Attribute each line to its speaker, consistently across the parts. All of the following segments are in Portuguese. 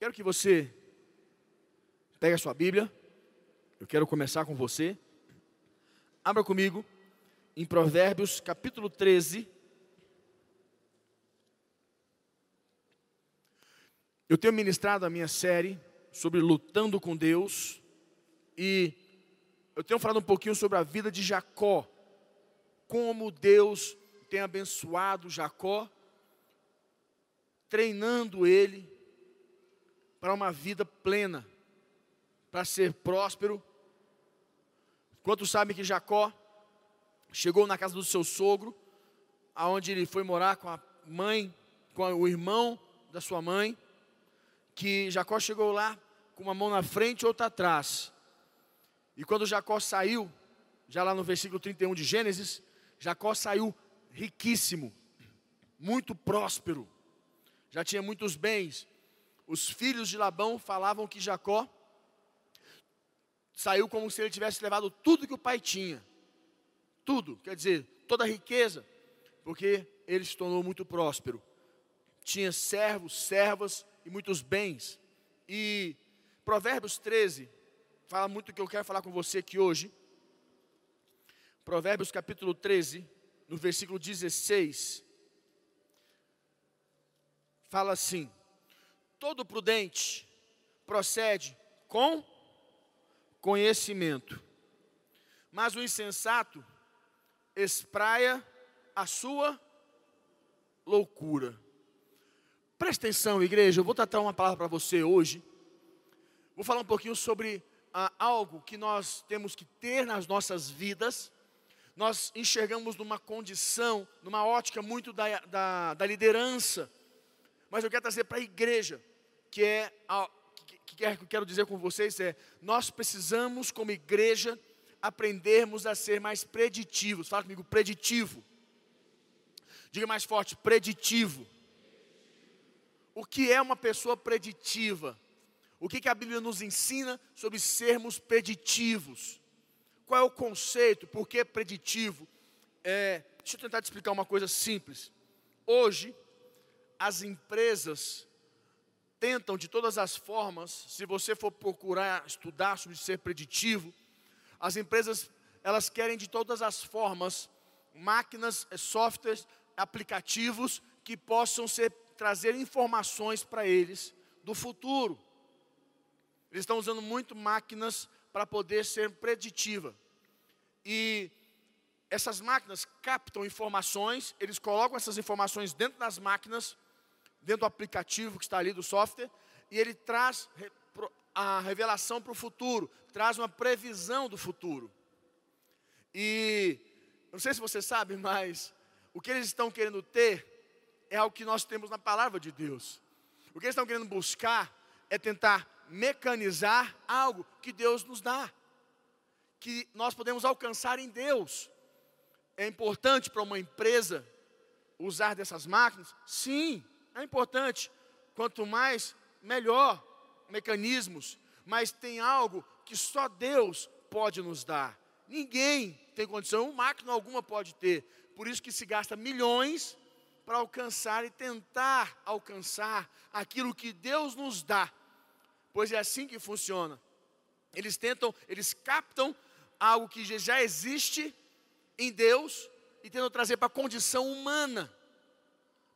Speaker 1: Quero que você pegue a sua Bíblia. Eu quero começar com você. Abra comigo em Provérbios capítulo 13. Eu tenho ministrado a minha série sobre lutando com Deus e eu tenho falado um pouquinho sobre a vida de Jacó, como Deus tem abençoado Jacó, treinando ele para uma vida plena, para ser próspero. Quantos sabem que Jacó chegou na casa do seu sogro, aonde ele foi morar com a mãe, com o irmão da sua mãe, que Jacó chegou lá com uma mão na frente e outra atrás. E quando Jacó saiu, já lá no versículo 31 de Gênesis, Jacó saiu riquíssimo, muito próspero, já tinha muitos bens, os filhos de Labão falavam que Jacó saiu como se ele tivesse levado tudo que o pai tinha. Tudo, quer dizer, toda a riqueza, porque ele se tornou muito próspero. Tinha servos, servas e muitos bens. E Provérbios 13 fala muito do que eu quero falar com você aqui hoje. Provérbios capítulo 13, no versículo 16, fala assim: todo prudente procede com conhecimento, mas o insensato espraia a sua loucura. Presta atenção, igreja, eu vou tratar uma palavra para você hoje. Vou falar um pouquinho sobre ah, algo que nós temos que ter nas nossas vidas. Nós enxergamos numa condição, numa ótica muito da, da, da liderança, mas eu quero trazer para a igreja que é que, que eu quero dizer com vocês é nós precisamos como igreja aprendermos a ser mais preditivos. Fala comigo, preditivo. Diga mais forte, preditivo. O que é uma pessoa preditiva? O que, que a Bíblia nos ensina sobre sermos preditivos? Qual é o conceito? Por que preditivo? É, deixa eu tentar te explicar uma coisa simples. Hoje, as empresas tentam de todas as formas, se você for procurar estudar sobre ser preditivo, as empresas elas querem de todas as formas máquinas, eh, softwares, aplicativos que possam ser trazer informações para eles do futuro. Eles estão usando muito máquinas para poder ser preditiva. E essas máquinas captam informações, eles colocam essas informações dentro das máquinas dentro do aplicativo que está ali do software, e ele traz a revelação para o futuro, traz uma previsão do futuro. E não sei se você sabe, mas o que eles estão querendo ter é o que nós temos na palavra de Deus. O que eles estão querendo buscar é tentar mecanizar algo que Deus nos dá, que nós podemos alcançar em Deus. É importante para uma empresa usar dessas máquinas? Sim, é importante. Quanto mais, melhor mecanismos. Mas tem algo que só Deus pode nos dar. Ninguém tem condição, máquina alguma pode ter. Por isso que se gasta milhões para alcançar e tentar alcançar aquilo que Deus nos dá. Pois é assim que funciona. Eles tentam, eles captam algo que já existe em Deus e tentam trazer para a condição humana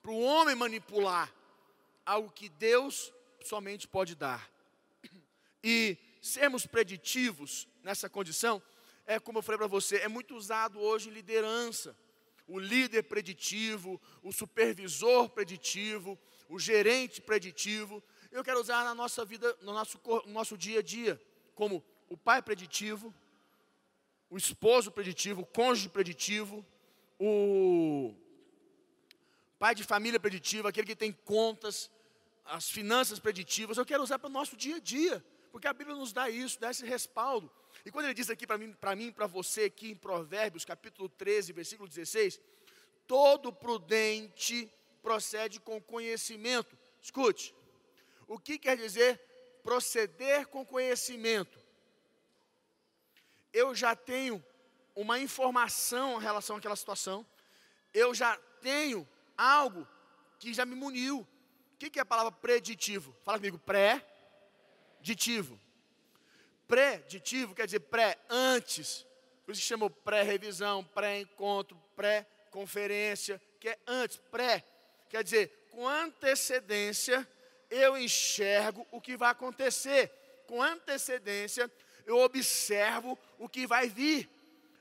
Speaker 1: para o homem manipular algo que Deus somente pode dar. E sermos preditivos nessa condição, é como eu falei para você, é muito usado hoje em liderança. O líder preditivo, o supervisor preditivo, o gerente preditivo. Eu quero usar na nossa vida, no nosso, no nosso dia a dia, como o pai preditivo, o esposo preditivo, o cônjuge preditivo, o pai de família preditivo, aquele que tem contas, as finanças preditivas, eu quero usar para o nosso dia a dia, porque a Bíblia nos dá isso, dá esse respaldo. E quando ele diz aqui para mim, para mim, para você aqui em Provérbios, capítulo 13, versículo 16, todo prudente procede com conhecimento. Escute, o que quer dizer proceder com conhecimento? Eu já tenho uma informação em relação àquela situação, eu já tenho algo que já me muniu. O que, é a palavra preditivo? Fala comigo, pré-ditivo. Preditivo quer dizer pré, antes. Por isso que chamou pré-revisão, pré-encontro, pré-conferência, que é antes, pré. Quer dizer, com antecedência eu enxergo o que vai acontecer. Com antecedência eu observo o que vai vir.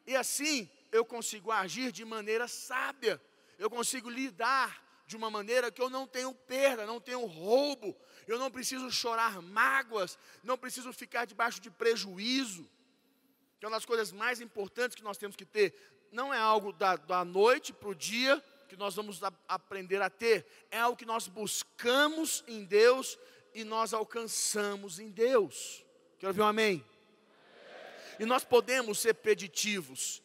Speaker 1: E assim eu consigo agir de maneira sábia. Eu consigo lidar de uma maneira que eu não tenho perda, não tenho roubo, eu não preciso chorar mágoas, não preciso ficar debaixo de prejuízo. Que é uma das coisas mais importantes que nós temos que ter. Não é algo da, da noite para o dia que nós vamos a, aprender a ter, é algo que nós buscamos em Deus e nós alcançamos em Deus. Quero ouvir um amém? E nós podemos ser preditivos.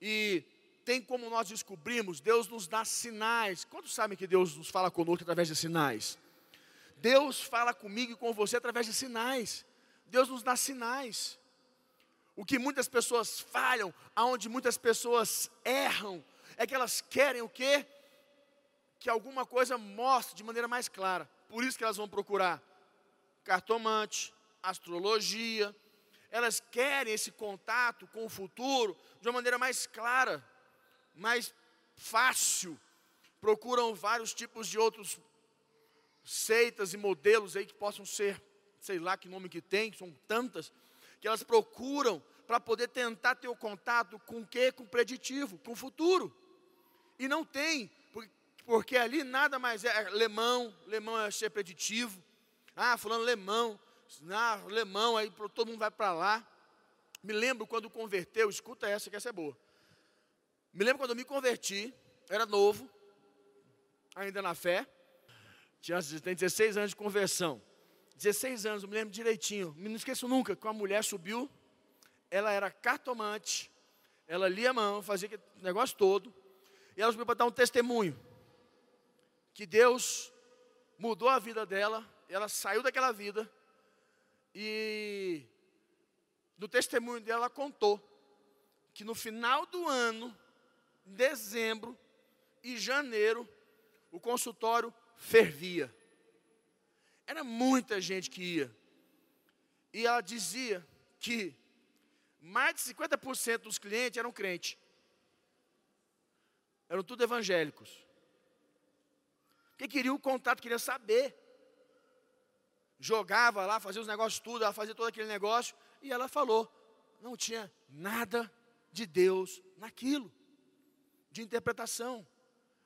Speaker 1: E tem como nós descobrimos, Deus nos dá sinais. Quantos sabem que Deus nos fala conosco através de sinais? Deus fala comigo e com você através de sinais. Deus nos dá sinais. O que muitas pessoas falham, aonde muitas pessoas erram, é que elas querem o quê? Que alguma coisa mostre de maneira mais clara. Por isso que elas vão procurar cartomante, astrologia. Elas querem esse contato com o futuro de uma maneira mais clara mais fácil. Procuram vários tipos de outros seitas e modelos aí que possam ser, sei lá que nome que tem, são tantas, que elas procuram para poder tentar ter o contato com o quê? Com o preditivo, com o futuro. E não tem, porque ali nada mais é, é lemão, lemão é ser preditivo. Ah, fulano lemão, ah, lemão, aí todo mundo vai para lá. Me lembro quando converteu, escuta essa que essa é boa. Me lembro quando eu me converti, era novo, ainda na fé, tinha tem 16 anos de conversão. 16 anos, eu me lembro direitinho. Não esqueço nunca que uma mulher subiu, ela era cartomante, ela lia a mão, fazia aquele negócio todo, e ela subiu para dar um testemunho. Que Deus mudou a vida dela, ela saiu daquela vida, e no testemunho dela ela contou que no final do ano dezembro e janeiro, o consultório fervia. Era muita gente que ia. E ela dizia que mais de 50% dos clientes eram crentes. Eram tudo evangélicos. Porque queriam o contato, queriam saber. Jogava lá, fazia os negócios tudo, ela fazia todo aquele negócio. E ela falou: não tinha nada de Deus naquilo de interpretação.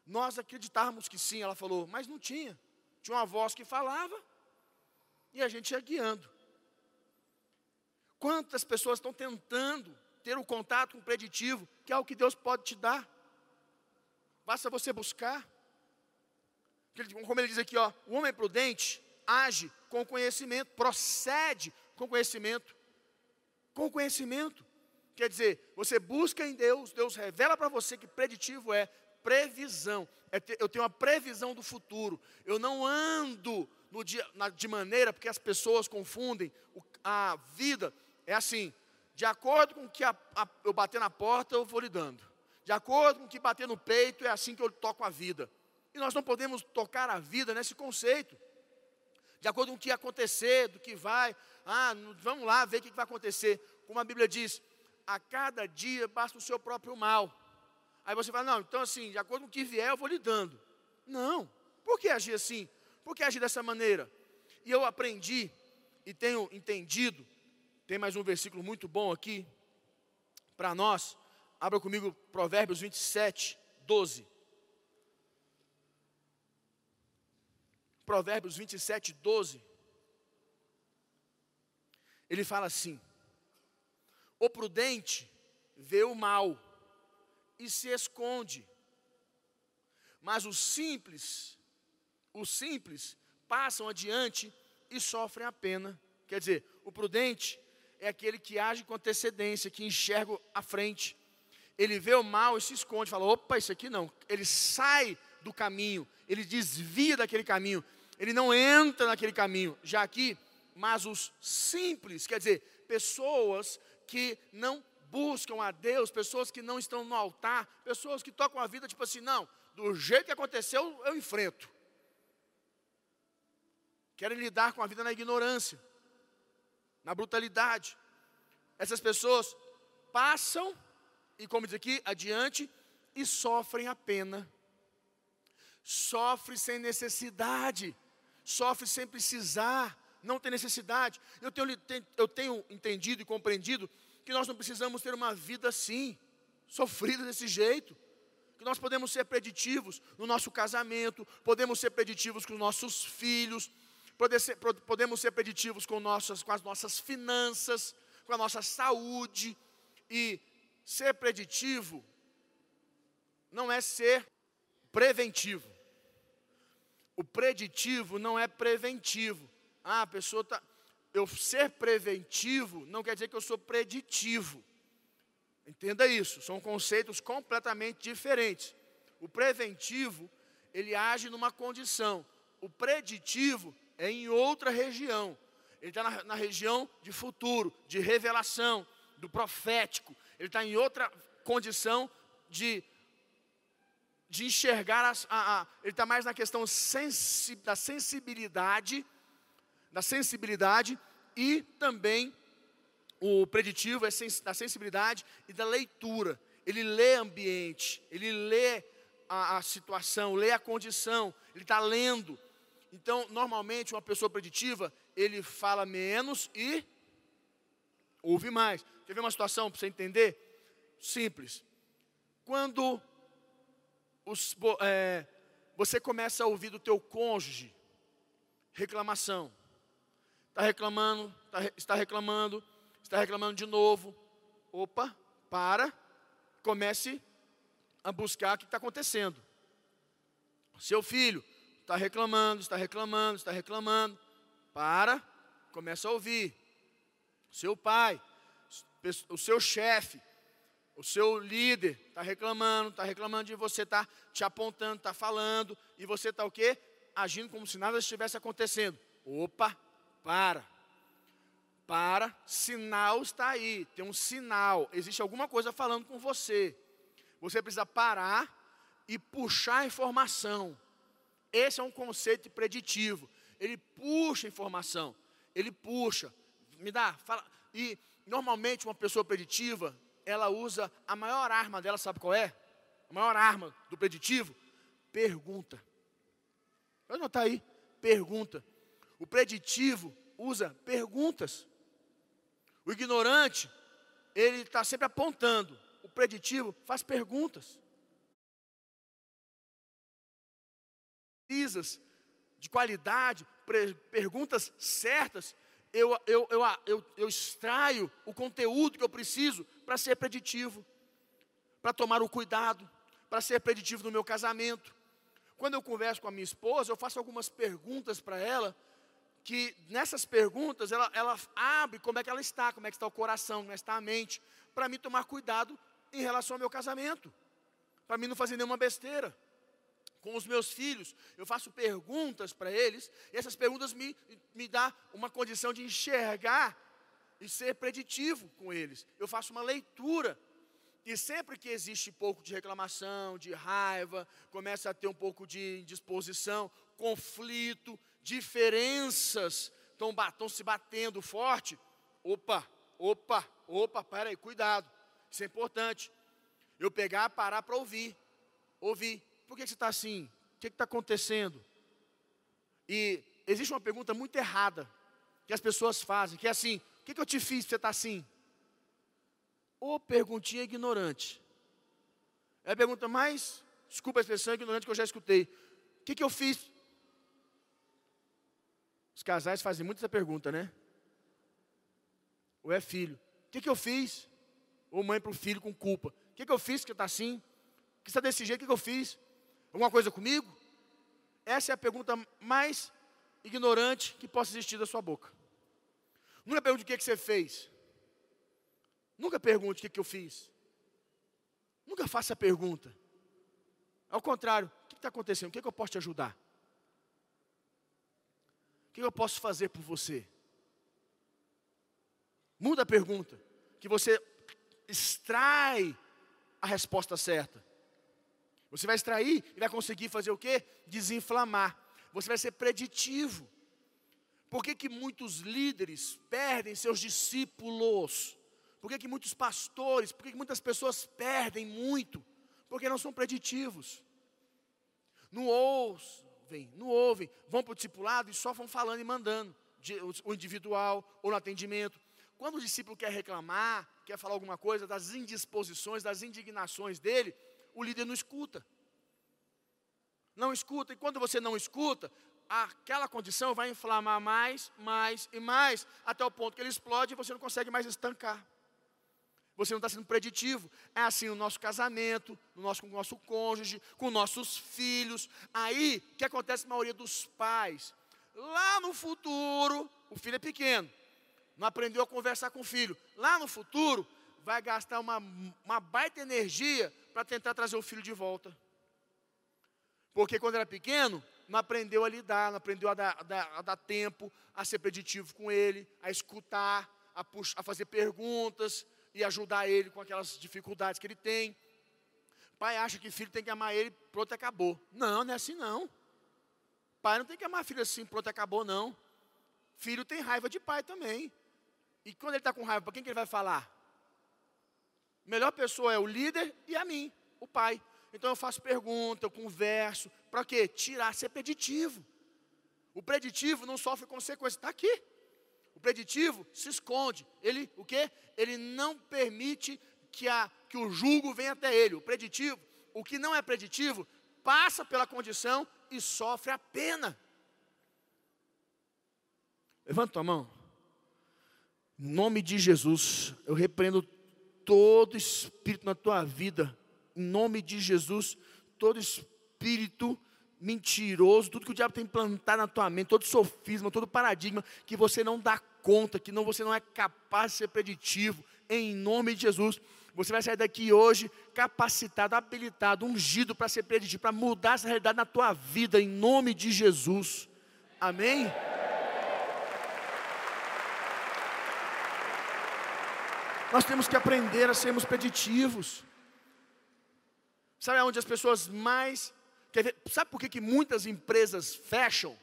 Speaker 1: Nós acreditávamos que sim, ela falou, mas não tinha. Tinha uma voz que falava e a gente ia guiando. Quantas pessoas estão tentando ter um contato com o preditivo, que é o que Deus pode te dar? Basta você buscar. Como ele diz aqui, ó, o homem prudente age com conhecimento, procede com conhecimento. Com conhecimento. Quer dizer, você busca em Deus, Deus revela para você que preditivo é previsão. É ter, eu tenho uma previsão do futuro. Eu não ando no dia, na, de maneira, porque as pessoas confundem o, a vida. É assim, de acordo com o que a, a, eu bater na porta, eu vou lidando. De acordo com o que bater no peito, é assim que eu toco a vida. E nós não podemos tocar a vida nesse conceito. De acordo com o que acontecer, do que vai. Ah, vamos lá ver o que vai acontecer. Como a Bíblia diz, a cada dia basta o seu próprio mal. Aí você fala, não, então assim, de acordo com o que vier, eu vou lhe dando. Não. Por que agir assim? Por que agir dessa maneira? E eu aprendi e tenho entendido, tem mais um versículo muito bom aqui para nós. Abra comigo Provérbios 27, 12. Provérbios 27, 12. Ele fala assim: o prudente vê o mal e se esconde. Mas os simples, os simples passam adiante e sofrem a pena. Quer dizer, o prudente é aquele que age com antecedência, que enxerga à frente. Ele vê o mal e se esconde, fala: opa, isso aqui não. Ele sai do caminho, ele desvia daquele caminho, ele não entra naquele caminho. Já aqui, mas os simples, quer dizer, pessoas que não buscam a Deus, pessoas que não estão no altar, pessoas que tocam a vida tipo assim, não, do jeito que aconteceu, eu enfrento. querem lidar com a vida na ignorância, na brutalidade. Essas pessoas passam, e como diz aqui, adiante, e sofrem a pena. Sofre sem necessidade, sofre sem precisar, não tem necessidade. Eu tenho, eu tenho entendido e compreendido que nós não precisamos ter uma vida assim, sofrida desse jeito. Que nós podemos ser preditivos no nosso casamento, podemos ser preditivos com os nossos filhos, podemos ser preditivos com, nossas, com as nossas finanças, com a nossa saúde. E ser preditivo não é ser preventivo. O preditivo não é preventivo. Ah, a pessoa está. Eu ser preventivo não quer dizer que eu sou preditivo. Entenda isso, são conceitos completamente diferentes. O preventivo, ele age numa condição. O preditivo é em outra região. Ele está na, na, região de futuro, de revelação, do profético. Ele está em outra condição de, de enxergar. As, a, a, ele está mais na questão sensi, da sensibilidade, da sensibilidade e também o preditivo é da sensibilidade e da leitura. Ele lê ambiente, ele lê a, a situação, lê a condição, ele está lendo. Então, normalmente, uma pessoa preditiva, ele fala menos e ouve mais. Quer ver uma situação para você entender? Simples. Quando os, é, você começa a ouvir do teu cônjuge reclamação, está reclamando, tá, está reclamando, está reclamando de novo. Opa, para, comece a buscar o que está acontecendo. Seu filho está reclamando, está reclamando, está reclamando. Para, começa a ouvir. Seu pai, o seu chefe, o seu líder está reclamando, está reclamando de você, está te apontando, está falando, e você está o quê? Agindo como se nada estivesse acontecendo. Opa, para para, sinal está aí, tem um sinal, existe alguma coisa falando com você. Você precisa parar e puxar a informação. Esse é um conceito preditivo. Ele puxa a informação, ele puxa, me dá, fala. E normalmente uma pessoa preditiva, ela usa a maior arma dela, sabe qual é? A maior arma do preditivo? Pergunta. Pode notar aí, pergunta. O preditivo usa perguntas. O ignorante, ele está sempre apontando. O preditivo faz perguntas. Pesquisas de qualidade, perguntas certas, eu, eu, eu, eu, eu extraio o conteúdo que eu preciso para ser preditivo, para tomar o cuidado, para ser preditivo no meu casamento. Quando eu converso com a minha esposa, eu faço algumas perguntas para ela que nessas perguntas ela, ela abre como é que ela está, como é que está o coração, como é que está a mente, para mim tomar cuidado em relação ao meu casamento, para mim não fazer nenhuma besteira. Com os meus filhos, eu faço perguntas para eles, e essas perguntas me, me dão uma condição de enxergar e ser preditivo com eles. Eu faço uma leitura e sempre que existe pouco de reclamação, de raiva, começa a ter um pouco de indisposição, conflito, diferenças estão se batendo forte, opa, opa, opa, para aí, cuidado. Isso é importante. Eu pegar, parar para ouvir. Ouvir. Por que você está assim? O que está acontecendo? E existe uma pergunta muito errada que as pessoas fazem, que é assim: o que, que eu te fiz para você estar tá assim? Ou perguntinha ignorante. É a pergunta mais, desculpa a expressão ignorante que eu já escutei. O que, que eu fiz os casais fazem muito essa pergunta, né? Ou é filho. O que, que eu fiz? Ou mãe para o filho com culpa. O que, que eu fiz que está assim? Que está desse jeito? O que, que eu fiz? Alguma coisa comigo? Essa é a pergunta mais ignorante que possa existir da sua boca. Nunca pergunte o que, que você fez. Nunca pergunte o que, que eu fiz. Nunca faça a pergunta. Ao contrário, o que está acontecendo? O que, que eu posso te ajudar? O que eu posso fazer por você? Muda a pergunta, que você extrai a resposta certa. Você vai extrair e vai conseguir fazer o quê? Desinflamar. Você vai ser preditivo. Por que, que muitos líderes perdem seus discípulos? Por que, que muitos pastores, por que, que muitas pessoas perdem muito? Porque não são preditivos. Não ouvem, não ouvem, vão para o discipulado e só vão falando e mandando, o individual ou no atendimento. Quando o discípulo quer reclamar, quer falar alguma coisa das indisposições, das indignações dele, o líder não escuta. Não escuta, e quando você não escuta, aquela condição vai inflamar mais, mais e mais, até o ponto que ele explode e você não consegue mais estancar. Você não está sendo preditivo. É assim no nosso casamento, no nosso, com o nosso cônjuge, com nossos filhos. Aí, o que acontece na maioria dos pais? Lá no futuro, o filho é pequeno, não aprendeu a conversar com o filho. Lá no futuro, vai gastar uma, uma baita energia para tentar trazer o filho de volta. Porque quando era pequeno, não aprendeu a lidar, não aprendeu a dar, a dar, a dar tempo, a ser preditivo com ele, a escutar, a, puxar, a fazer perguntas e ajudar ele com aquelas dificuldades que ele tem. Pai acha que filho tem que amar ele, pronto, acabou. Não, não é assim não. Pai não tem que amar filho assim, pronto, acabou, não. Filho tem raiva de pai também. E quando ele está com raiva, para quem que ele vai falar? melhor pessoa é o líder e a mim, o pai. Então eu faço pergunta, eu converso. Para quê? Tirar, ser preditivo. O preditivo não sofre consequências. Está aqui. Preditivo se esconde. Ele, o quê? Ele não permite que, a, que o julgo venha até ele. O preditivo, o que não é preditivo, passa pela condição e sofre a pena. Levanta a mão. Em nome de Jesus, eu repreendo todo espírito na tua vida, em nome de Jesus, todo espírito mentiroso, tudo que o diabo tem plantado na tua mente, todo sofisma, todo paradigma que você não dá conta, que não, você não é capaz de ser preditivo, em nome de Jesus. Você vai sair daqui hoje capacitado, habilitado, ungido para ser preditivo, para mudar essa realidade na tua vida, em nome de Jesus. Amém? Nós temos que aprender a sermos preditivos. Sabe onde as pessoas mais. Sabe por que, que muitas empresas fecham?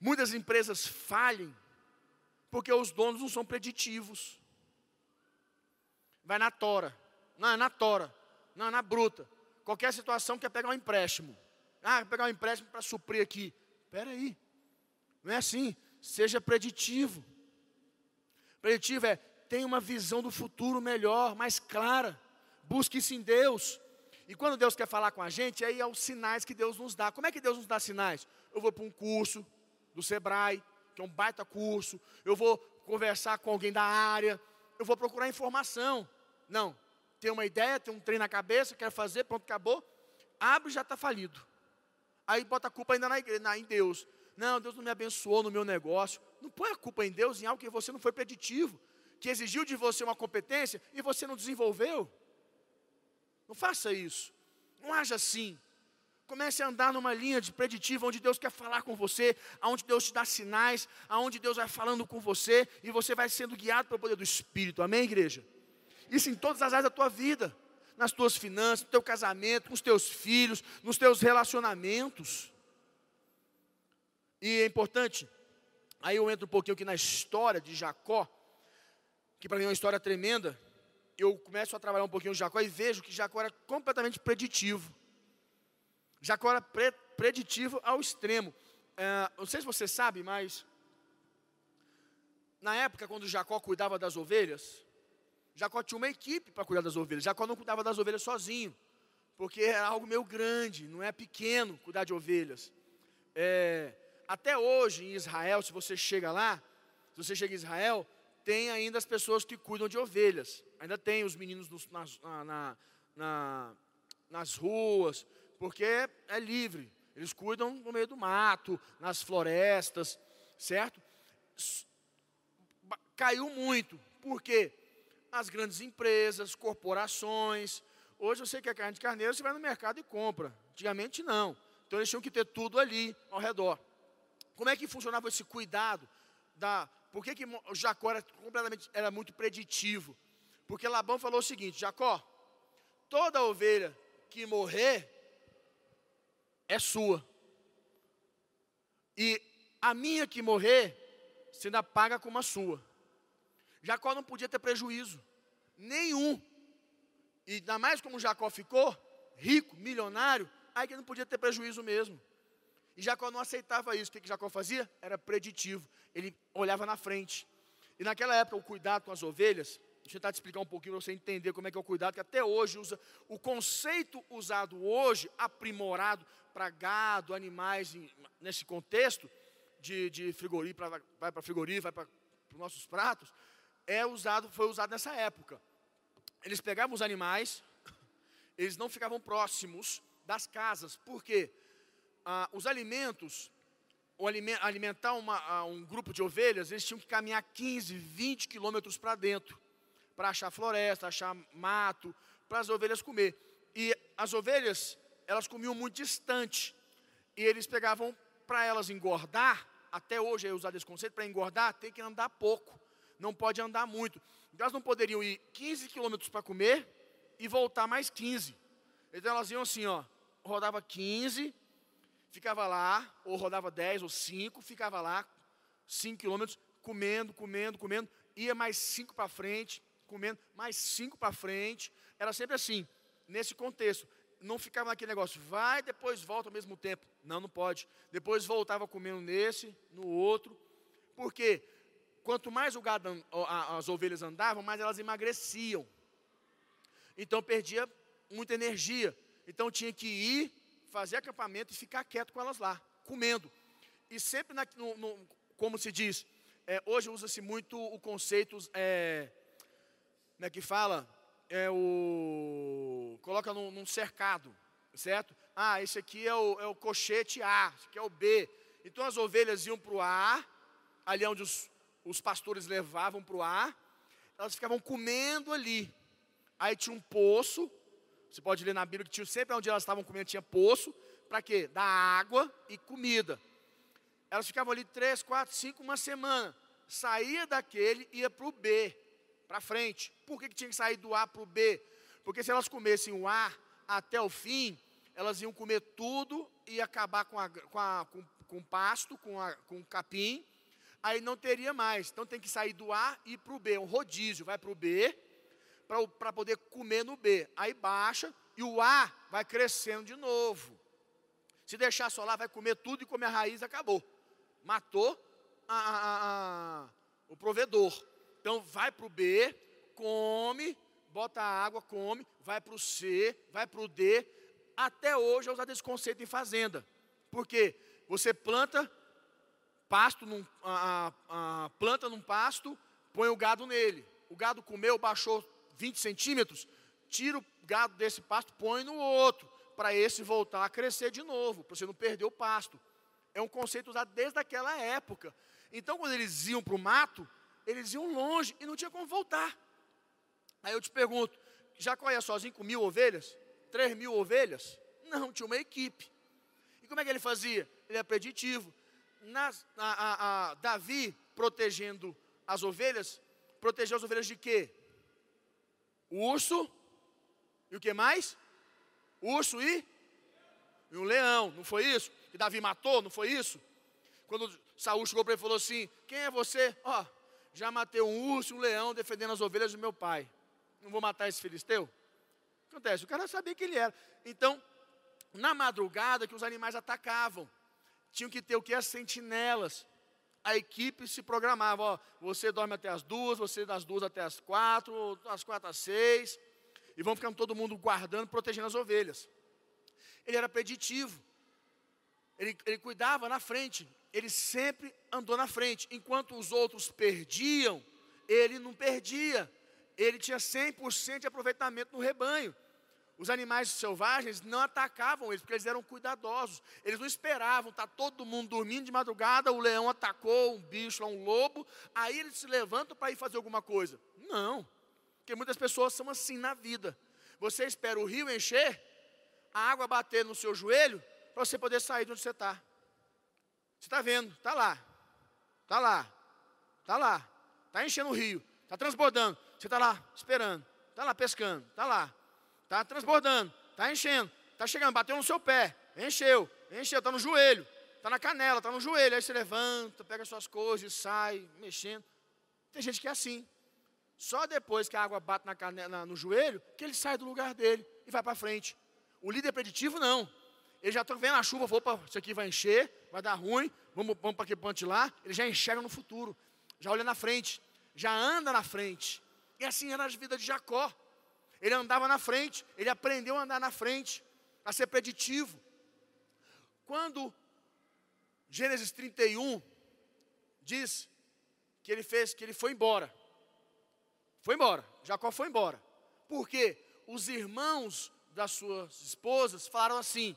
Speaker 1: Muitas empresas falhem? Porque os donos não são preditivos. Vai na tora. Não, é na tora. Não, é na bruta. Qualquer situação quer pegar um empréstimo. Ah, pegar um empréstimo para suprir aqui. Espera aí. Não é assim. Seja preditivo. Preditivo é tenha uma visão do futuro melhor, mais clara. Busque isso em Deus. E quando Deus quer falar com a gente, aí é os sinais que Deus nos dá. Como é que Deus nos dá sinais? Eu vou para um curso do Sebrae, que é um baita curso. Eu vou conversar com alguém da área. Eu vou procurar informação. Não. Tem uma ideia, tem um trem na cabeça, quer fazer, pronto, acabou. Abre e já está falido. Aí bota a culpa ainda na igreja, na, em Deus. Não, Deus não me abençoou no meu negócio. Não põe a culpa em Deus em algo que você não foi preditivo que exigiu de você uma competência e você não desenvolveu. Não faça isso. Não haja assim. Comece a andar numa linha de preditiva onde Deus quer falar com você, aonde Deus te dá sinais, aonde Deus vai falando com você e você vai sendo guiado pelo poder do Espírito. Amém, igreja? Isso em todas as áreas da tua vida, nas tuas finanças, no teu casamento, com os teus filhos, nos teus relacionamentos. E é importante, aí eu entro um pouquinho aqui na história de Jacó, que para mim é uma história tremenda, eu começo a trabalhar um pouquinho com Jacó e vejo que Jacó era completamente preditivo. Jacó era pre preditivo ao extremo. É, não sei se você sabe, mas na época quando Jacó cuidava das ovelhas, Jacó tinha uma equipe para cuidar das ovelhas. Jacó não cuidava das ovelhas sozinho, porque era algo meio grande, não é pequeno cuidar de ovelhas. É, até hoje em Israel, se você chega lá, se você chega em Israel, tem ainda as pessoas que cuidam de ovelhas. Ainda tem os meninos nos, nas, na, na, nas ruas, porque é, é livre. Eles cuidam no meio do mato, nas florestas, certo? Caiu muito. Por quê? As grandes empresas, corporações. Hoje você quer carne de carneiro, você vai no mercado e compra. Antigamente não. Então eles tinham que ter tudo ali ao redor. Como é que funcionava esse cuidado da, por que, que Jacó era completamente era muito preditivo? Porque Labão falou o seguinte: Jacó, toda ovelha que morrer é sua. E a minha que morrer, você ainda paga como a sua. Jacó não podia ter prejuízo nenhum. E ainda mais como Jacó ficou rico, milionário, aí que não podia ter prejuízo mesmo. E Jacó não aceitava isso. O que, que Jacó fazia? Era preditivo. Ele olhava na frente. E naquela época, o cuidado com as ovelhas, deixa eu tentar te explicar um pouquinho para você entender como é que é o cuidado, que até hoje usa o conceito usado hoje, aprimorado para gado, animais, nesse contexto de, de frigorífico, vai para frigorífico, vai para os nossos pratos, é usado, foi usado nessa época. Eles pegavam os animais, eles não ficavam próximos das casas, por quê? Ah, os alimentos, alimentar uma, um grupo de ovelhas, eles tinham que caminhar 15, 20 quilômetros para dentro, para achar floresta, achar mato, para as ovelhas comer. E as ovelhas, elas comiam muito distante, e eles pegavam para elas engordar, até hoje é usado esse conceito, para engordar tem que andar pouco não pode andar muito. Então elas não poderiam ir 15 quilômetros para comer e voltar mais 15. Então elas iam assim, ó, rodava 15, ficava lá, ou rodava 10 ou 5, ficava lá 5 quilômetros, comendo, comendo, comendo, ia mais 5 para frente, comendo, mais 5 para frente. Era sempre assim, nesse contexto. Não ficava naquele negócio, vai, depois volta ao mesmo tempo. Não, não pode. Depois voltava comendo nesse, no outro. Por quê? quanto mais o gado, as ovelhas andavam, mais elas emagreciam. Então perdia muita energia. Então tinha que ir, fazer acampamento e ficar quieto com elas lá, comendo. E sempre, na, no, no, como se diz, é, hoje usa-se muito o conceito, é, como é que fala? É o, coloca num, num cercado, certo? Ah, esse aqui é o, é o cochete A, esse aqui é o B. Então as ovelhas iam para o A, ali onde os, os pastores levavam para o ar, elas ficavam comendo ali. Aí tinha um poço, você pode ler na Bíblia que tinha sempre onde elas estavam comendo tinha poço, para quê? Dar água e comida. Elas ficavam ali três, quatro, cinco, uma semana. Saía daquele ia para o B, para frente. Por que, que tinha que sair do A para o B? Porque se elas comessem o A até o fim, elas iam comer tudo e acabar com, a, com, a, com, com pasto, com, a, com capim, aí não teria mais. Então tem que sair do A e ir para o B, um rodízio, vai para o B, para poder comer no B. Aí baixa e o A vai crescendo de novo. Se deixar só lá, vai comer tudo e comer a raiz, acabou. Matou a, a, a, o provedor. Então vai para o B, come, bota a água, come, vai para o C, vai para o D. Até hoje é usado esse conceito em fazenda. Porque você planta pasto num, a, a, planta num pasto, põe o gado nele. O gado comeu, baixou 20 centímetros, tira o gado desse pasto, põe no outro, para esse voltar a crescer de novo, para você não perder o pasto. É um conceito usado desde aquela época. Então, quando eles iam para o mato, eles iam longe e não tinha como voltar. Aí eu te pergunto, Jacó ia sozinho com mil ovelhas? Três mil ovelhas? Não, tinha uma equipe. E como é que ele fazia? Ele é preditivo nas, a, a, a, Davi protegendo as ovelhas, protegeu as ovelhas de quê? O urso e o que mais? O urso e, e um leão, não foi isso? Que Davi matou, não foi isso? Quando Saul chegou para ele e falou assim: Quem é você? Ó, oh, já matei um urso um leão defendendo as ovelhas do meu pai. Não vou matar esse filisteu? Acontece, o cara sabia que ele era. Então, na madrugada que os animais atacavam tinham que ter o que? As sentinelas. A equipe se programava, ó, você dorme até as duas, você das duas até as quatro, das quatro às seis, e vão ficando todo mundo guardando, protegendo as ovelhas. Ele era preditivo, ele, ele cuidava na frente, ele sempre andou na frente, enquanto os outros perdiam, ele não perdia, ele tinha 100% de aproveitamento no rebanho. Os animais selvagens não atacavam eles, porque eles eram cuidadosos. Eles não esperavam, está todo mundo dormindo de madrugada, o leão atacou um bicho, um lobo, aí eles se levantam para ir fazer alguma coisa. Não, porque muitas pessoas são assim na vida. Você espera o rio encher, a água bater no seu joelho, para você poder sair de onde você está. Você está vendo, está lá, está lá, está lá, está enchendo o rio, está transbordando. Você está lá esperando, está lá pescando, está lá. Está transbordando, está enchendo, está chegando, bateu no seu pé, encheu, encheu, está no joelho. está na canela, está no joelho. Aí você levanta, pega suas coisas e sai, mexendo. Tem gente que é assim. Só depois que a água bate na canela, no joelho, que ele sai do lugar dele e vai para frente. O líder preditivo, não. Ele já está vendo a chuva, para isso aqui vai encher, vai dar ruim, vamos, vamos para aquele ponte lá. Ele já enxerga no futuro, já olha na frente, já anda na frente. E assim era a vida de Jacó. Ele andava na frente, ele aprendeu a andar na frente, a ser preditivo. Quando Gênesis 31 diz que ele fez, que ele foi embora. Foi embora, Jacó foi embora. Porque os irmãos das suas esposas falaram assim: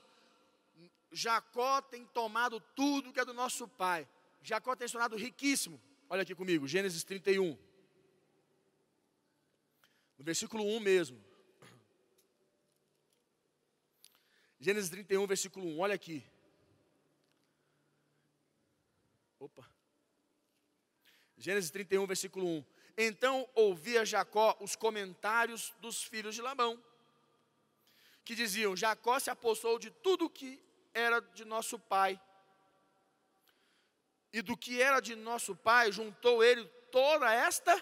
Speaker 1: Jacó tem tomado tudo que é do nosso pai. Jacó tem se tornado riquíssimo. Olha aqui comigo, Gênesis 31. No versículo 1 mesmo. Gênesis 31, versículo 1, olha aqui. Opa. Gênesis 31, versículo 1. Então ouvia Jacó os comentários dos filhos de Labão, que diziam: Jacó se apossou de tudo que era de nosso pai. E do que era de nosso pai, juntou ele toda esta.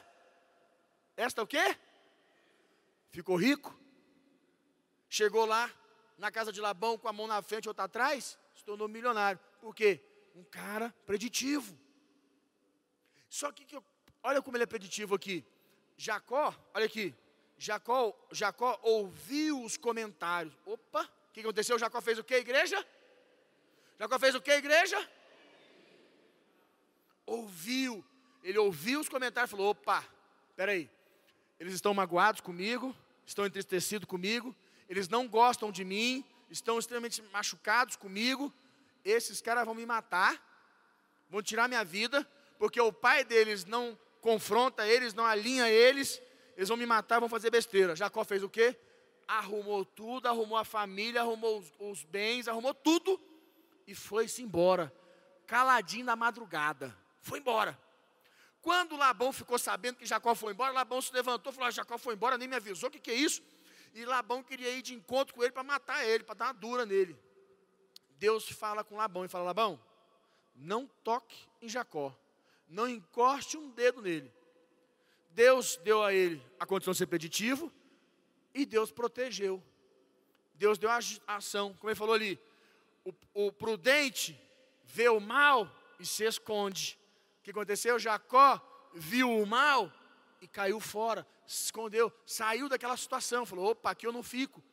Speaker 1: Esta o quê? ficou rico, chegou lá na casa de Labão com a mão na frente e outra atrás, se tornou milionário. Por quê? Um cara preditivo. Só que, olha como ele é preditivo aqui. Jacó, olha aqui. Jacó, Jacó ouviu os comentários. Opa, o que aconteceu? Jacó fez o que, igreja? Jacó fez o que, igreja? Ouviu. Ele ouviu os comentários e falou: opa, peraí, eles estão magoados comigo, estão entristecidos comigo, eles não gostam de mim, estão extremamente machucados comigo. Esses caras vão me matar, vão tirar minha vida, porque o pai deles não confronta eles, não alinha eles, eles vão me matar, vão fazer besteira. Jacó fez o quê? Arrumou tudo, arrumou a família, arrumou os, os bens, arrumou tudo e foi-se embora, caladinho na madrugada. Foi embora. Quando Labão ficou sabendo que Jacó foi embora, Labão se levantou e falou: ah, Jacó foi embora, nem me avisou, o que, que é isso? E Labão queria ir de encontro com ele para matar ele, para dar uma dura nele. Deus fala com Labão e fala: Labão, não toque em Jacó, não encoste um dedo nele. Deus deu a ele a condição de ser preditivo e Deus protegeu. Deus deu a ação, como ele falou ali: o, o prudente vê o mal e se esconde que aconteceu? Jacó viu o mal e caiu fora, se escondeu, saiu daquela situação, falou: opa, aqui eu não fico.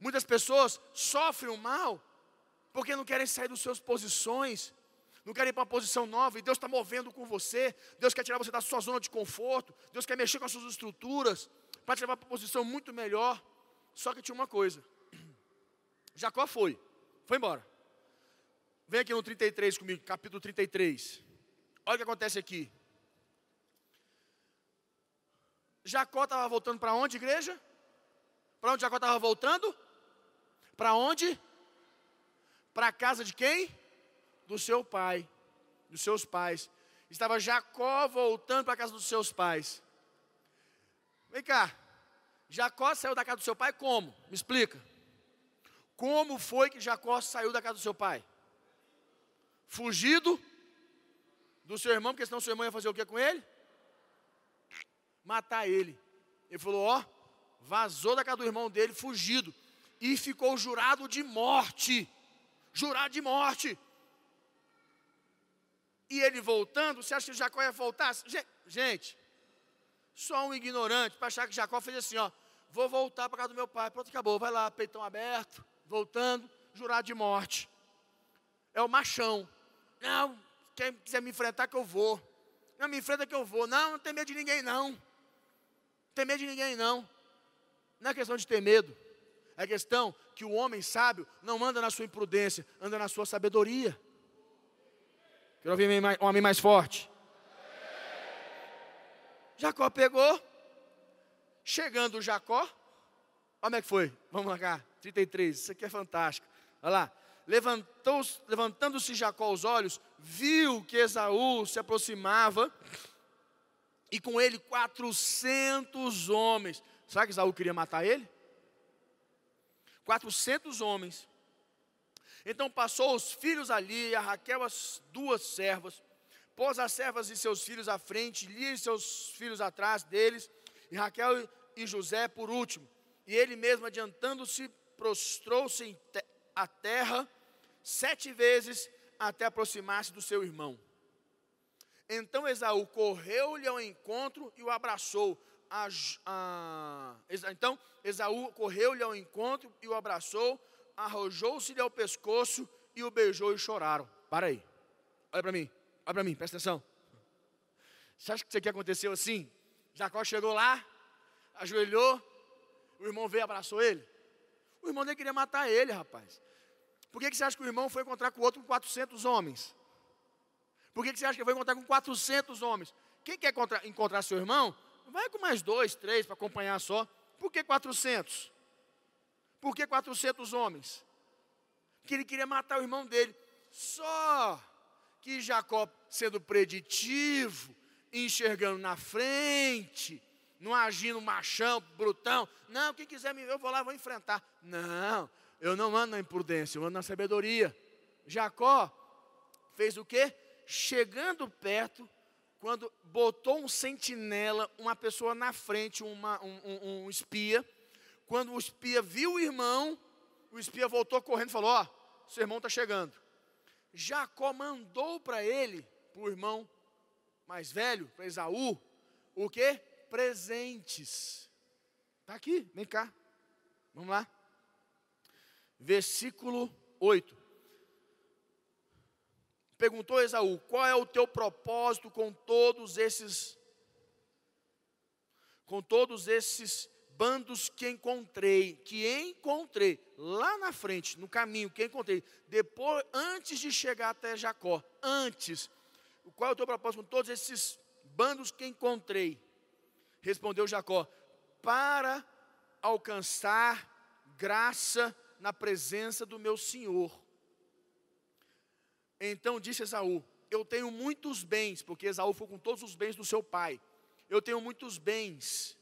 Speaker 1: Muitas pessoas sofrem o mal porque não querem sair das suas posições, não querem ir para uma posição nova, e Deus está movendo com você, Deus quer tirar você da sua zona de conforto, Deus quer mexer com as suas estruturas, para te levar para uma posição muito melhor. Só que tinha uma coisa: Jacó foi, foi embora. Vem aqui no 33 comigo, capítulo 33. Olha o que acontece aqui. Jacó estava voltando para onde, igreja? Para onde Jacó estava voltando? Para onde? Para a casa de quem? Do seu pai, dos seus pais. Estava Jacó voltando para a casa dos seus pais. Vem cá. Jacó saiu da casa do seu pai como? Me explica. Como foi que Jacó saiu da casa do seu pai? Fugido do seu irmão, porque senão seu irmão ia fazer o que com ele? Matar ele. Ele falou: Ó, vazou da casa do irmão dele, fugido, e ficou jurado de morte. Jurado de morte. E ele voltando, você acha que Jacó ia voltar? Gente, só um ignorante para achar que Jacó fez assim: ó, vou voltar para casa do meu pai. Pronto, acabou. Vai lá, peitão aberto, voltando, jurado de morte. É o machão. Não, quem quiser me enfrentar, que eu vou. Não, me enfrenta que eu vou. Não, não tem medo de ninguém, não. Não tem medo de ninguém, não. Não é questão de ter medo. É questão que o homem sábio não anda na sua imprudência, anda na sua sabedoria. Quero ouvir um homem mais forte. Jacó pegou, chegando Jacó, como é que foi, vamos lá cá, 33, isso aqui é fantástico, olha lá, levantando-se Jacó os olhos, viu que Esaú se aproximava e com ele 400 homens. Será que Esaú queria matar ele? 400 homens. Então passou os filhos ali, a Raquel as duas servas, pôs as servas e seus filhos à frente, Lia e seus filhos atrás deles, e Raquel e José por último. E ele mesmo, adiantando-se, prostrou-se à terra sete vezes até aproximar-se do seu irmão. Então Esaú correu-lhe ao encontro e o abraçou. A, a, então Esaú correu-lhe ao encontro e o abraçou, arrojou-se-lhe ao pescoço e o beijou e choraram. Para aí, olha para mim, olha para mim, presta atenção. Você acha que isso aqui aconteceu assim? Jacó chegou lá, ajoelhou, o irmão veio e abraçou ele. O irmão nem queria matar ele, rapaz. Por que, que você acha que o irmão foi encontrar com o outro com 400 homens? Por que, que você acha que foi encontrar com 400 homens? Quem quer encontrar, encontrar seu irmão, vai com mais dois, três para acompanhar só. Por que 400? Por que 400 homens? Porque ele queria matar o irmão dele. Só que Jacó, sendo preditivo, enxergando na frente, não agindo machão, brutão. Não, quem quiser me ver, eu vou lá, vou enfrentar. Não, eu não ando na imprudência, eu ando na sabedoria. Jacó fez o quê? Chegando perto, quando botou um sentinela, uma pessoa na frente, uma, um, um, espia. Quando o espia viu o irmão, o espia voltou correndo e falou: Ó, oh, seu irmão está chegando. Jacó mandou para ele, para o irmão mais velho, para Esaú, o que? Presentes. Está aqui, vem cá. Vamos lá. Versículo 8. Perguntou Esaú: Qual é o teu propósito com todos esses com todos esses bandos que encontrei, que encontrei lá na frente, no caminho que encontrei, depois antes de chegar até Jacó, antes. Qual é o teu propósito com todos esses bandos que encontrei? Respondeu Jacó: Para alcançar graça na presença do meu senhor. Então disse Esaú: Eu tenho muitos bens, porque Esaú foi com todos os bens do seu pai. Eu tenho muitos bens.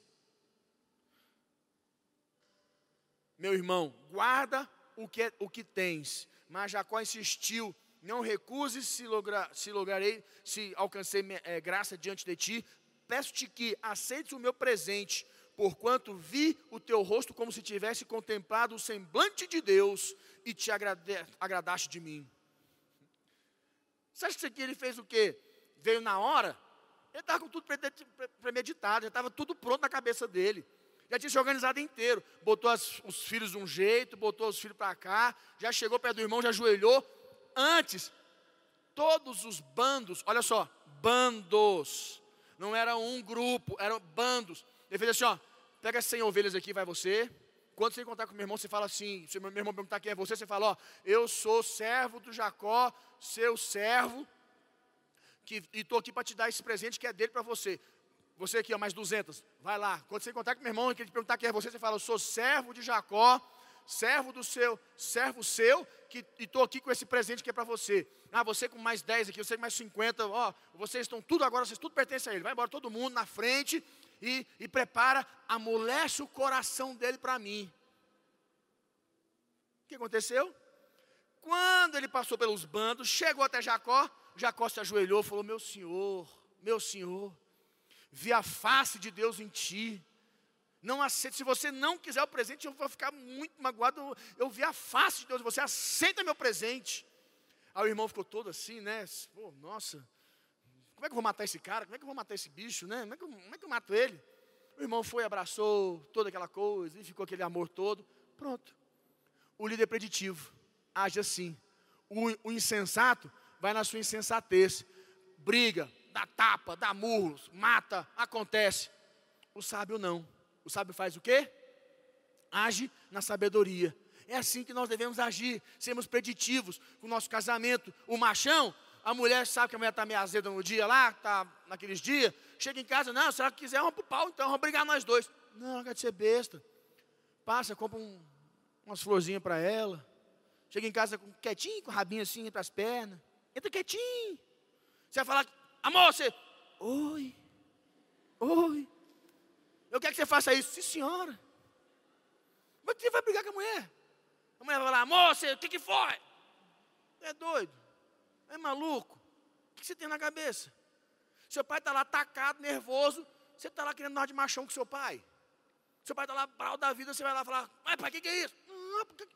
Speaker 1: Meu irmão, guarda o que, o que tens. Mas Jacó insistiu: Não recuses se, lograr, se lograrei, se alcancei é, graça diante de ti, peço-te que aceites o meu presente, porquanto vi o teu rosto como se tivesse contemplado o semblante de Deus e te agradaste de mim. Você acha que isso aqui ele fez o quê? Veio na hora? Ele estava com tudo premeditado, já estava tudo pronto na cabeça dele. Já tinha se organizado inteiro. Botou as, os filhos de um jeito, botou os filhos para cá, já chegou perto do irmão, já ajoelhou. Antes, todos os bandos, olha só, bandos não era um grupo, eram bandos. Ele fez assim: ó, pega 100 ovelhas aqui, vai você. Quando você encontrar com meu irmão, você fala assim: se meu irmão perguntar quem é você, você fala: ó, eu sou servo do Jacó, seu servo, que, e estou aqui para te dar esse presente que é dele para você. Você aqui, ó, mais 200, vai lá. Quando você encontrar com meu irmão, e ele perguntar quem é você, você fala: eu sou servo de Jacó, servo do seu, servo seu, que estou aqui com esse presente que é para você. Ah, você com mais 10 aqui, você com mais 50, ó, vocês estão tudo agora, vocês tudo pertence a ele. Vai embora todo mundo na frente e, e prepara, amolece o coração dele para mim. O que aconteceu? Quando ele passou pelos bandos, chegou até Jacó, Jacó se ajoelhou e falou: Meu senhor, meu senhor, vi a face de Deus em ti não aceita. Se você não quiser o presente, eu vou ficar muito magoado. Eu, eu vi a face de Deus. Você aceita meu presente. Aí o irmão ficou todo assim, né? Pô, nossa, como é que eu vou matar esse cara? Como é que eu vou matar esse bicho, né? Como é que eu, como é que eu mato ele? O irmão foi, abraçou toda aquela coisa, e ficou aquele amor todo. Pronto. O líder preditivo age assim. O, o insensato vai na sua insensatez. Briga, dá tapa, dá murros, mata, acontece. O sábio não. O sábio faz o quê? Age na sabedoria. É assim que nós devemos agir, sermos preditivos com o nosso casamento. O machão, a mulher sabe que a mulher está meio azeda no dia lá, está naqueles dias, chega em casa, não, se ela quiser, para o pau, então vamos brigar nós dois. Não, não de ser besta. Passa, compra um, umas florzinhas para ela. Chega em casa quietinho, com o rabinho assim entre as pernas. Entra quietinho. Você vai falar, amor, você. Oi. Oi. Eu quero que você faça isso. Sim, senhora. Mas você vai brigar com a mulher. A mulher vai falar, moça, o que, que foi? É doido? É maluco? O que você tem na cabeça? Seu pai está lá atacado, nervoso, você está lá querendo dar de machão com seu pai. Seu pai está lá bravo da vida, você vai lá falar, pai, pai, o que, que, é isso? Não, porque...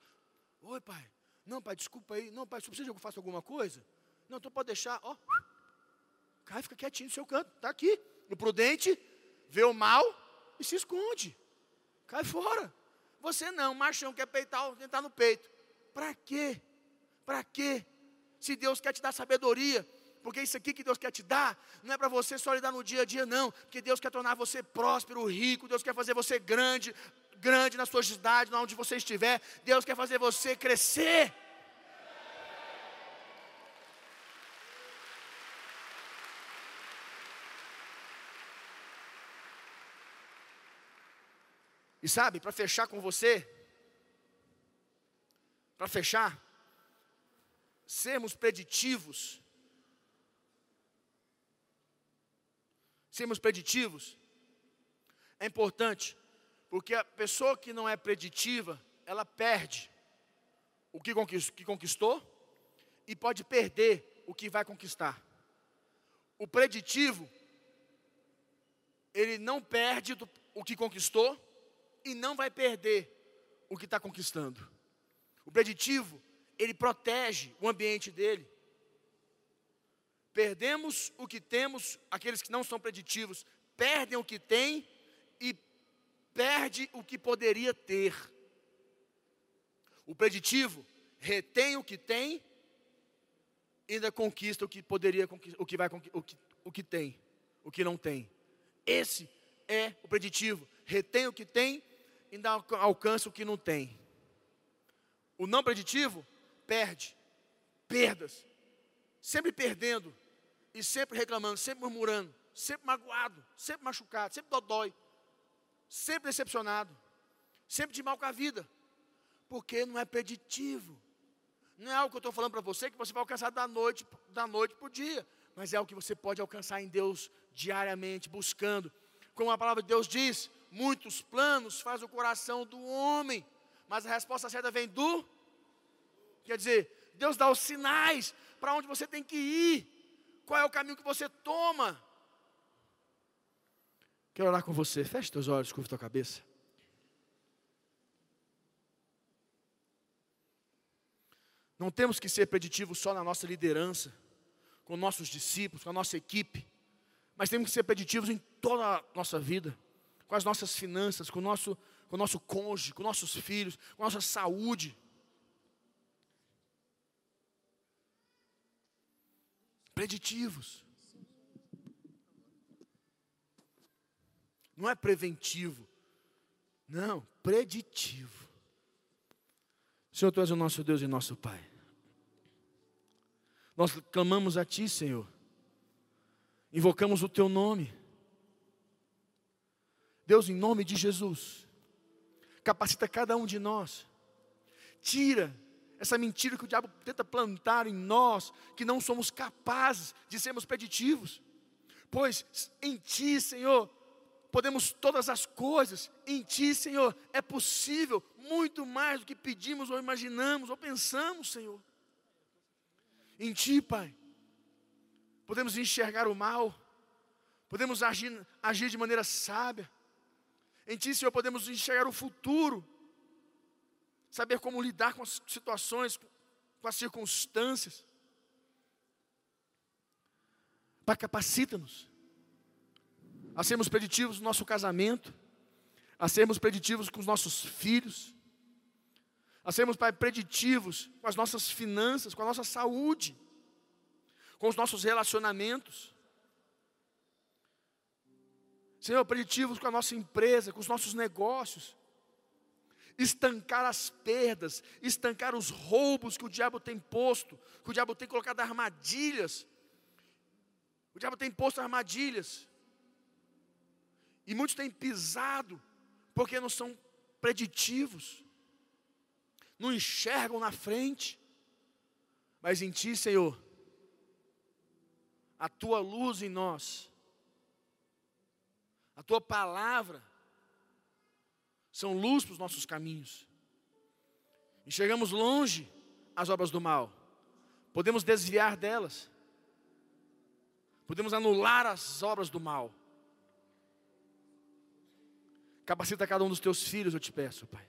Speaker 1: Oi, pai. Não, pai, desculpa aí. Não, pai, você precisa que eu faça alguma coisa? Não, então pode deixar, ó. Cai, fica quietinho no seu canto, está aqui. O prudente vê o mal e se esconde. Cai fora. Você não, machão, quer peitar, tentar no peito. Para quê? Para quê? Se Deus quer te dar sabedoria, porque isso aqui que Deus quer te dar, não é para você só lhe dar no dia a dia, não. Porque Deus quer tornar você próspero, rico, Deus quer fazer você grande, grande na sua cidade, onde você estiver. Deus quer fazer você crescer. E sabe, para fechar com você, para fechar, sermos preditivos, sermos preditivos, é importante, porque a pessoa que não é preditiva, ela perde o que conquistou e pode perder o que vai conquistar. O preditivo, ele não perde o que conquistou e não vai perder o que está conquistando. O preditivo, ele protege o ambiente dele. Perdemos o que temos, aqueles que não são preditivos, perdem o que têm e perde o que poderia ter. O preditivo retém o que tem e ainda conquista o que poderia o que vai o que, o que tem, o que não tem. Esse é o preditivo, retém o que tem e ainda alcança o que não tem. O não preditivo perde, perdas, sempre perdendo e sempre reclamando, sempre murmurando, sempre magoado, sempre machucado, sempre dodói, sempre decepcionado, sempre de mal com a vida, porque não é preditivo. Não é algo que eu estou falando para você que você vai alcançar da noite, da noite para o dia, mas é algo que você pode alcançar em Deus diariamente, buscando. Como a palavra de Deus diz, muitos planos faz o coração do homem, mas a resposta certa vem do. Quer dizer, Deus dá os sinais para onde você tem que ir, qual é o caminho que você toma. Quero orar com você. Feche teus olhos, curva tua cabeça. Não temos que ser preditivos só na nossa liderança, com nossos discípulos, com a nossa equipe, mas temos que ser preditivos em toda a nossa vida com as nossas finanças, com o nosso, com o nosso cônjuge, com nossos filhos, com a nossa saúde. Preditivos. Não é preventivo. Não, preditivo. Senhor, Tu és o nosso Deus e nosso Pai. Nós clamamos a Ti, Senhor. Invocamos o Teu nome. Deus, em nome de Jesus, capacita cada um de nós, tira essa mentira que o diabo tenta plantar em nós, que não somos capazes de sermos preditivos, pois em Ti, Senhor, podemos todas as coisas, em Ti, Senhor, é possível muito mais do que pedimos ou imaginamos ou pensamos, Senhor. Em Ti, Pai, podemos enxergar o mal, podemos agir, agir de maneira sábia, em Ti, Senhor, podemos enxergar o futuro, saber como lidar com as situações, com as circunstâncias. Pai, capacita-nos a sermos preditivos no nosso casamento, a sermos preditivos com os nossos filhos, a sermos, Pai, preditivos com as nossas finanças, com a nossa saúde, com os nossos relacionamentos. Senhor, preditivos com a nossa empresa, com os nossos negócios. Estancar as perdas, estancar os roubos que o diabo tem posto, que o diabo tem colocado armadilhas. O diabo tem posto armadilhas. E muitos têm pisado, porque não são preditivos, não enxergam na frente. Mas em Ti, Senhor, a Tua luz em nós, tua palavra são luz para os nossos caminhos. Enxergamos longe as obras do mal, podemos desviar delas, podemos anular as obras do mal. Capacita cada um dos teus filhos, eu te peço, Pai.